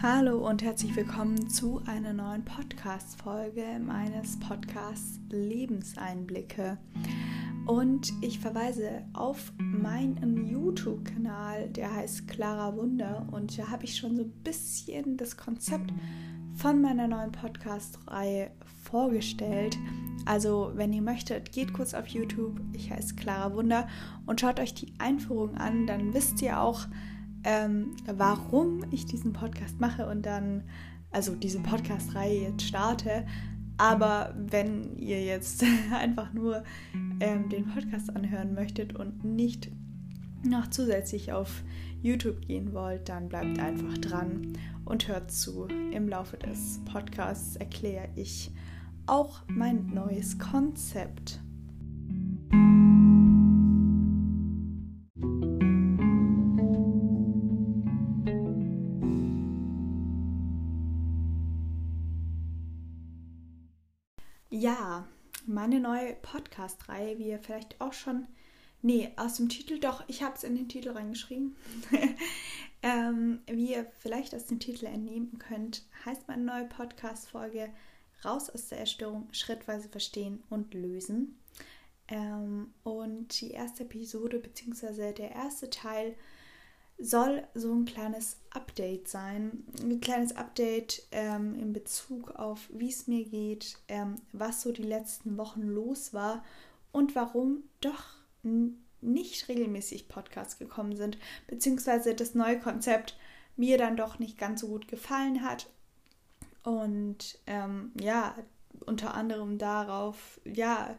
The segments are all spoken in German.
Hallo und herzlich willkommen zu einer neuen Podcast-Folge meines Podcasts Lebenseinblicke. Und ich verweise auf meinen YouTube-Kanal, der heißt Clara Wunder. Und da habe ich schon so ein bisschen das Konzept von meiner neuen Podcast-Reihe vorgestellt. Also, wenn ihr möchtet, geht kurz auf YouTube. Ich heiße Clara Wunder und schaut euch die Einführung an. Dann wisst ihr auch, ähm, warum ich diesen Podcast mache und dann, also diese Podcast-Reihe jetzt starte. Aber wenn ihr jetzt einfach nur ähm, den Podcast anhören möchtet und nicht noch zusätzlich auf YouTube gehen wollt, dann bleibt einfach dran und hört zu. Im Laufe des Podcasts erkläre ich auch mein neues Konzept. Ja, meine neue Podcast-Reihe, wie ihr vielleicht auch schon, nee, aus dem Titel, doch, ich habe es in den Titel reingeschrieben. ähm, wie ihr vielleicht aus dem Titel entnehmen könnt, heißt meine neue Podcast-Folge Raus aus der Erstörung, schrittweise verstehen und lösen. Ähm, und die erste Episode, beziehungsweise der erste Teil, soll so ein kleines Update sein. Ein kleines Update ähm, in Bezug auf, wie es mir geht, ähm, was so die letzten Wochen los war und warum doch nicht regelmäßig Podcasts gekommen sind, beziehungsweise das neue Konzept mir dann doch nicht ganz so gut gefallen hat. Und ähm, ja, unter anderem darauf, ja,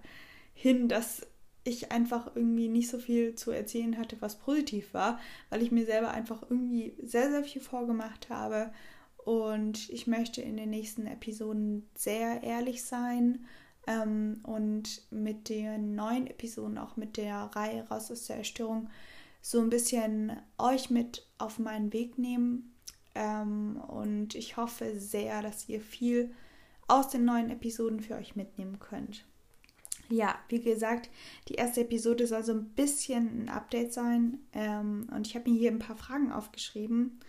hin, dass ich einfach irgendwie nicht so viel zu erzählen hatte, was positiv war, weil ich mir selber einfach irgendwie sehr, sehr viel vorgemacht habe. Und ich möchte in den nächsten Episoden sehr ehrlich sein ähm, und mit den neuen Episoden, auch mit der Reihe Raus aus der Erstörung, so ein bisschen euch mit auf meinen Weg nehmen. Ähm, und ich hoffe sehr, dass ihr viel aus den neuen Episoden für euch mitnehmen könnt. Ja, wie gesagt, die erste Episode soll so ein bisschen ein Update sein. Ähm, und ich habe mir hier ein paar Fragen aufgeschrieben.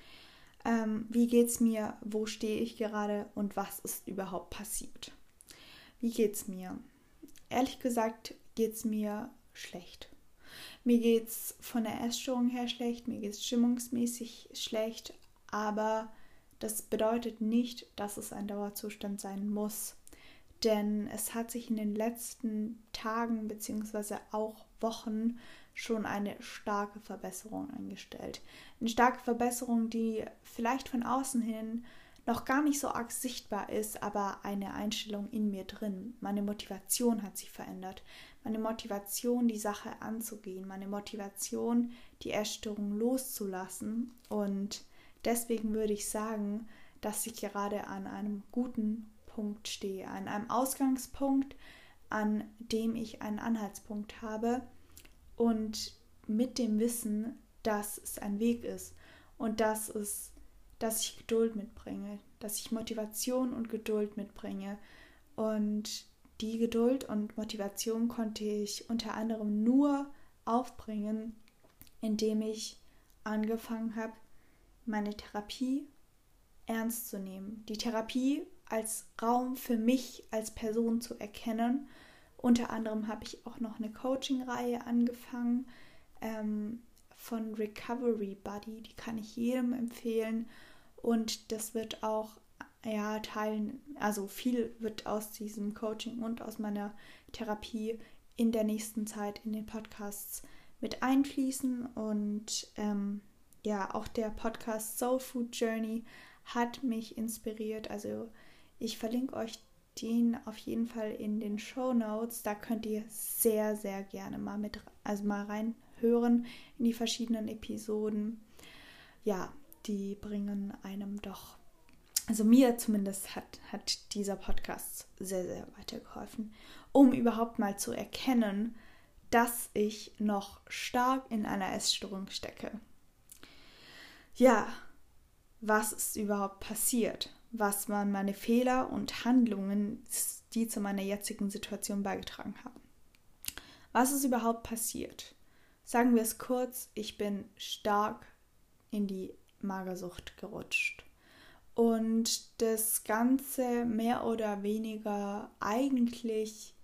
Ähm, wie geht's mir? Wo stehe ich gerade? Und was ist überhaupt passiert? Wie geht's mir? Ehrlich gesagt geht's mir schlecht. Mir geht's von der Essstörung her schlecht, mir geht's stimmungsmäßig schlecht, aber das bedeutet nicht, dass es ein Dauerzustand sein muss denn es hat sich in den letzten Tagen bzw. auch Wochen schon eine starke Verbesserung eingestellt. Eine starke Verbesserung, die vielleicht von außen hin noch gar nicht so arg sichtbar ist, aber eine Einstellung in mir drin. Meine Motivation hat sich verändert. Meine Motivation, die Sache anzugehen. Meine Motivation, die Essstörung loszulassen. Und deswegen würde ich sagen, dass ich gerade an einem guten Punkt stehe, an einem Ausgangspunkt, an dem ich einen Anhaltspunkt habe und mit dem Wissen, dass es ein Weg ist und dass es, dass ich Geduld mitbringe, dass ich Motivation und Geduld mitbringe und die Geduld und Motivation konnte ich unter anderem nur aufbringen, indem ich angefangen habe, meine Therapie ernst zu nehmen. Die Therapie als Raum für mich als Person zu erkennen. Unter anderem habe ich auch noch eine Coaching-Reihe angefangen ähm, von Recovery Buddy. Die kann ich jedem empfehlen. Und das wird auch, ja, teilen, also viel wird aus diesem Coaching und aus meiner Therapie in der nächsten Zeit in den Podcasts mit einfließen. Und ähm, ja, auch der Podcast Soul Food Journey hat mich inspiriert. Also ich verlinke euch den auf jeden Fall in den Show Notes. Da könnt ihr sehr, sehr gerne mal mit, also mal reinhören in die verschiedenen Episoden. Ja, die bringen einem doch, also mir zumindest hat, hat dieser Podcast sehr, sehr weitergeholfen, um überhaupt mal zu erkennen, dass ich noch stark in einer Essstörung stecke. Ja, was ist überhaupt passiert? Was waren meine Fehler und Handlungen, die zu meiner jetzigen Situation beigetragen haben. Was ist überhaupt passiert? Sagen wir es kurz, ich bin stark in die Magersucht gerutscht. und das Ganze mehr oder weniger eigentlich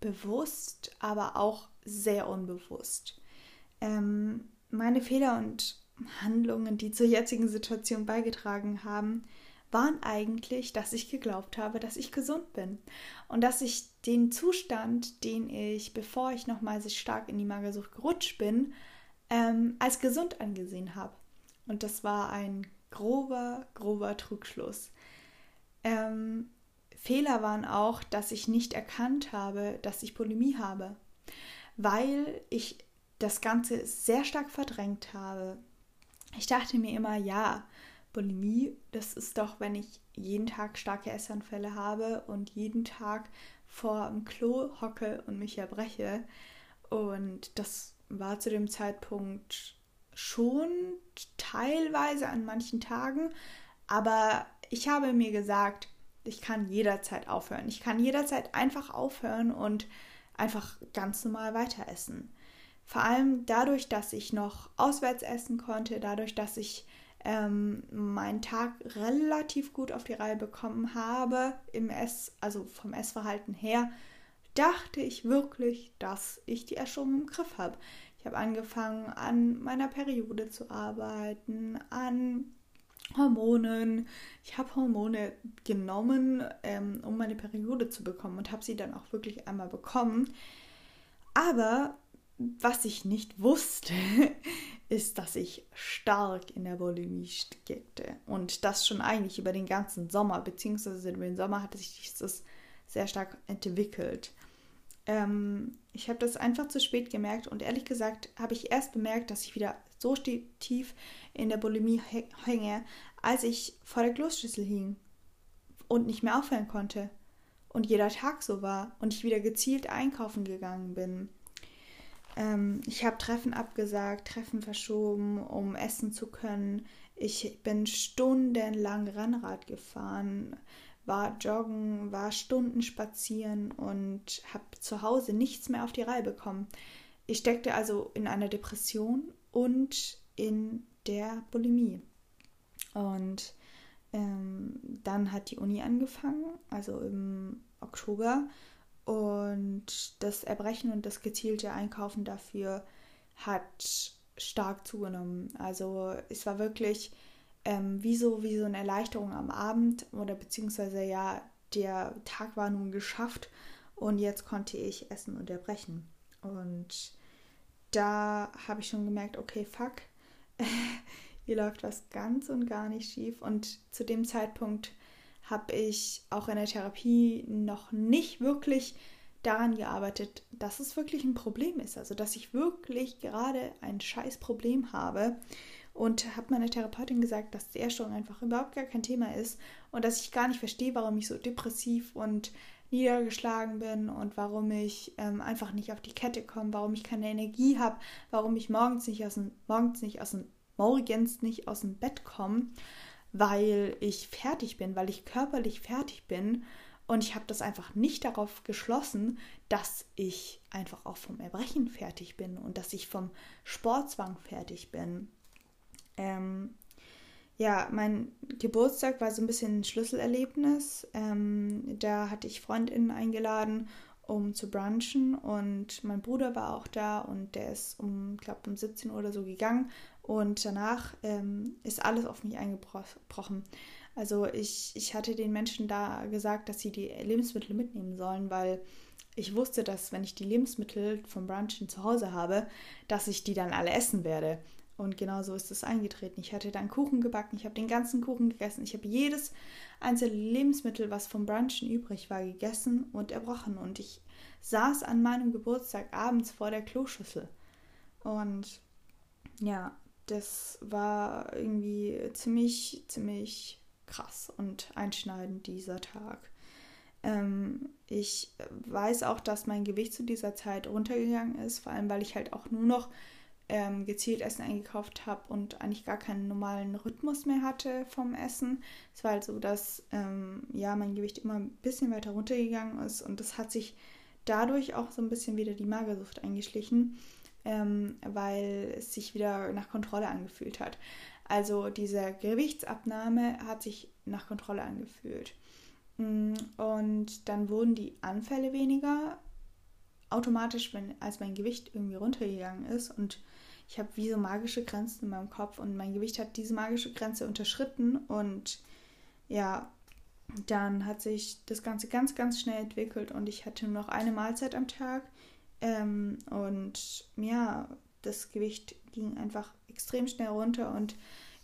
bewusst, aber auch sehr unbewusst. Ähm, meine Fehler und Handlungen, die zur jetzigen Situation beigetragen haben, waren eigentlich, dass ich geglaubt habe, dass ich gesund bin und dass ich den Zustand, den ich, bevor ich nochmal so stark in die Magersucht gerutscht bin, ähm, als gesund angesehen habe. Und das war ein grober, grober Trugschluss. Ähm, Fehler waren auch, dass ich nicht erkannt habe, dass ich Bulimie habe, weil ich das Ganze sehr stark verdrängt habe. Ich dachte mir immer, ja, Bulimie, das ist doch, wenn ich jeden Tag starke Essanfälle habe und jeden Tag vor dem Klo hocke und mich erbreche. Und das war zu dem Zeitpunkt schon teilweise an manchen Tagen, aber ich habe mir gesagt, ich kann jederzeit aufhören. Ich kann jederzeit einfach aufhören und einfach ganz normal weiter essen. Vor allem dadurch, dass ich noch auswärts essen konnte, dadurch, dass ich ähm, meinen Tag relativ gut auf die Reihe bekommen habe im Ess, also vom Essverhalten her, dachte ich wirklich, dass ich die Essstörung im Griff habe. Ich habe angefangen, an meiner Periode zu arbeiten, an Hormonen. Ich habe Hormone genommen, ähm, um meine Periode zu bekommen und habe sie dann auch wirklich einmal bekommen. Aber was ich nicht wusste, ist, dass ich stark in der Bulimie steckte. Und das schon eigentlich über den ganzen Sommer, beziehungsweise über den Sommer hatte sich das sehr stark entwickelt. Ähm, ich habe das einfach zu spät gemerkt und ehrlich gesagt habe ich erst bemerkt, dass ich wieder so tief in der Bulimie hänge, als ich vor der Kloschüssel hing und nicht mehr aufhören konnte und jeder Tag so war und ich wieder gezielt einkaufen gegangen bin. Ähm, ich habe Treffen abgesagt, Treffen verschoben, um essen zu können. Ich bin stundenlang Rennrad gefahren, war joggen, war Stunden spazieren und habe zu Hause nichts mehr auf die Reihe bekommen. Ich steckte also in einer Depression und in der Bulimie. Und ähm, dann hat die Uni angefangen, also im Oktober. Und das Erbrechen und das gezielte Einkaufen dafür hat stark zugenommen. Also es war wirklich ähm, wie, so, wie so eine Erleichterung am Abend oder beziehungsweise ja, der Tag war nun geschafft und jetzt konnte ich essen und erbrechen. Und da habe ich schon gemerkt, okay, fuck, hier läuft was ganz und gar nicht schief. Und zu dem Zeitpunkt habe ich auch in der Therapie noch nicht wirklich daran gearbeitet, dass es wirklich ein Problem ist. Also, dass ich wirklich gerade ein scheiß Problem habe. Und habe meiner Therapeutin gesagt, dass die Essstörung einfach überhaupt gar kein Thema ist und dass ich gar nicht verstehe, warum ich so depressiv und niedergeschlagen bin und warum ich ähm, einfach nicht auf die Kette komme, warum ich keine Energie habe, warum ich morgens nicht aus dem, morgens nicht aus dem, morgens nicht aus dem Bett komme, weil ich fertig bin, weil ich körperlich fertig bin und ich habe das einfach nicht darauf geschlossen, dass ich einfach auch vom Erbrechen fertig bin und dass ich vom Sportzwang fertig bin. Ähm, ja, mein Geburtstag war so ein bisschen ein Schlüsselerlebnis. Ähm, da hatte ich Freundinnen eingeladen, um zu brunchen und mein Bruder war auch da und der ist um, glaube um 17 Uhr oder so gegangen und danach ähm, ist alles auf mich eingebrochen. Also ich, ich hatte den Menschen da gesagt, dass sie die Lebensmittel mitnehmen sollen, weil ich wusste, dass wenn ich die Lebensmittel vom Brunchen zu Hause habe, dass ich die dann alle essen werde. Und genau so ist es eingetreten. Ich hatte dann Kuchen gebacken, ich habe den ganzen Kuchen gegessen, ich habe jedes einzelne Lebensmittel, was vom Brunchen übrig war, gegessen und erbrochen. Und ich saß an meinem Geburtstag abends vor der Kloschüssel. Und ja, das war irgendwie ziemlich, ziemlich krass und einschneidend dieser Tag. Ähm, ich weiß auch, dass mein Gewicht zu dieser Zeit runtergegangen ist, vor allem weil ich halt auch nur noch ähm, gezielt Essen eingekauft habe und eigentlich gar keinen normalen Rhythmus mehr hatte vom Essen. Es war halt so, dass ähm, ja mein Gewicht immer ein bisschen weiter runtergegangen ist und das hat sich dadurch auch so ein bisschen wieder die Magersucht eingeschlichen. Ähm, weil es sich wieder nach Kontrolle angefühlt hat. Also diese Gewichtsabnahme hat sich nach Kontrolle angefühlt. Mm, und dann wurden die Anfälle weniger automatisch, wenn, als mein Gewicht irgendwie runtergegangen ist. Und ich habe wie so magische Grenzen in meinem Kopf und mein Gewicht hat diese magische Grenze unterschritten. Und ja, dann hat sich das Ganze ganz, ganz schnell entwickelt und ich hatte nur noch eine Mahlzeit am Tag. Ähm, und ja, das Gewicht ging einfach extrem schnell runter und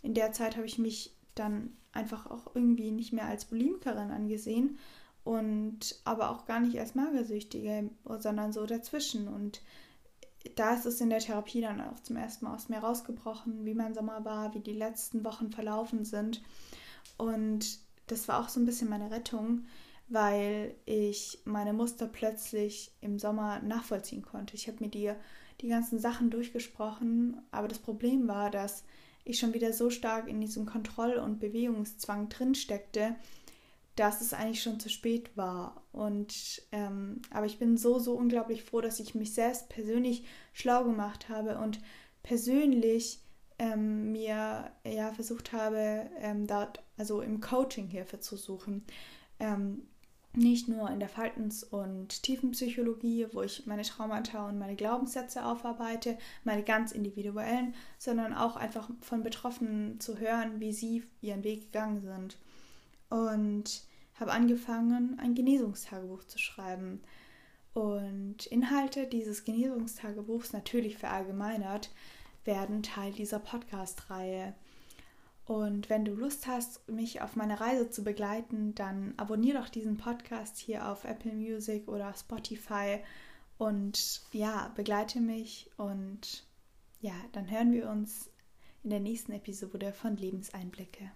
in der Zeit habe ich mich dann einfach auch irgendwie nicht mehr als Bulimikerin angesehen und aber auch gar nicht als Magersüchtige, sondern so dazwischen. Und da ist es in der Therapie dann auch zum ersten Mal aus mir rausgebrochen, wie mein Sommer war, wie die letzten Wochen verlaufen sind. Und das war auch so ein bisschen meine Rettung, weil ich meine Muster plötzlich im Sommer nachvollziehen konnte. Ich habe mir die, die ganzen Sachen durchgesprochen, aber das Problem war, dass ich schon wieder so stark in diesem Kontroll- und Bewegungszwang drin steckte, dass es eigentlich schon zu spät war. Und ähm, aber ich bin so, so unglaublich froh, dass ich mich selbst persönlich schlau gemacht habe und persönlich ähm, mir ja versucht habe, ähm, dort, also im Coaching Hilfe zu suchen. Ähm, nicht nur in der Verhaltens- und Tiefenpsychologie, wo ich meine Traumata und meine Glaubenssätze aufarbeite, meine ganz individuellen, sondern auch einfach von Betroffenen zu hören, wie sie ihren Weg gegangen sind. Und habe angefangen, ein Genesungstagebuch zu schreiben. Und Inhalte dieses Genesungstagebuchs, natürlich verallgemeinert, werden Teil dieser Podcast-Reihe. Und wenn du Lust hast, mich auf meine Reise zu begleiten, dann abonniere doch diesen Podcast hier auf Apple Music oder Spotify und ja, begleite mich und ja, dann hören wir uns in der nächsten Episode von Lebenseinblicke.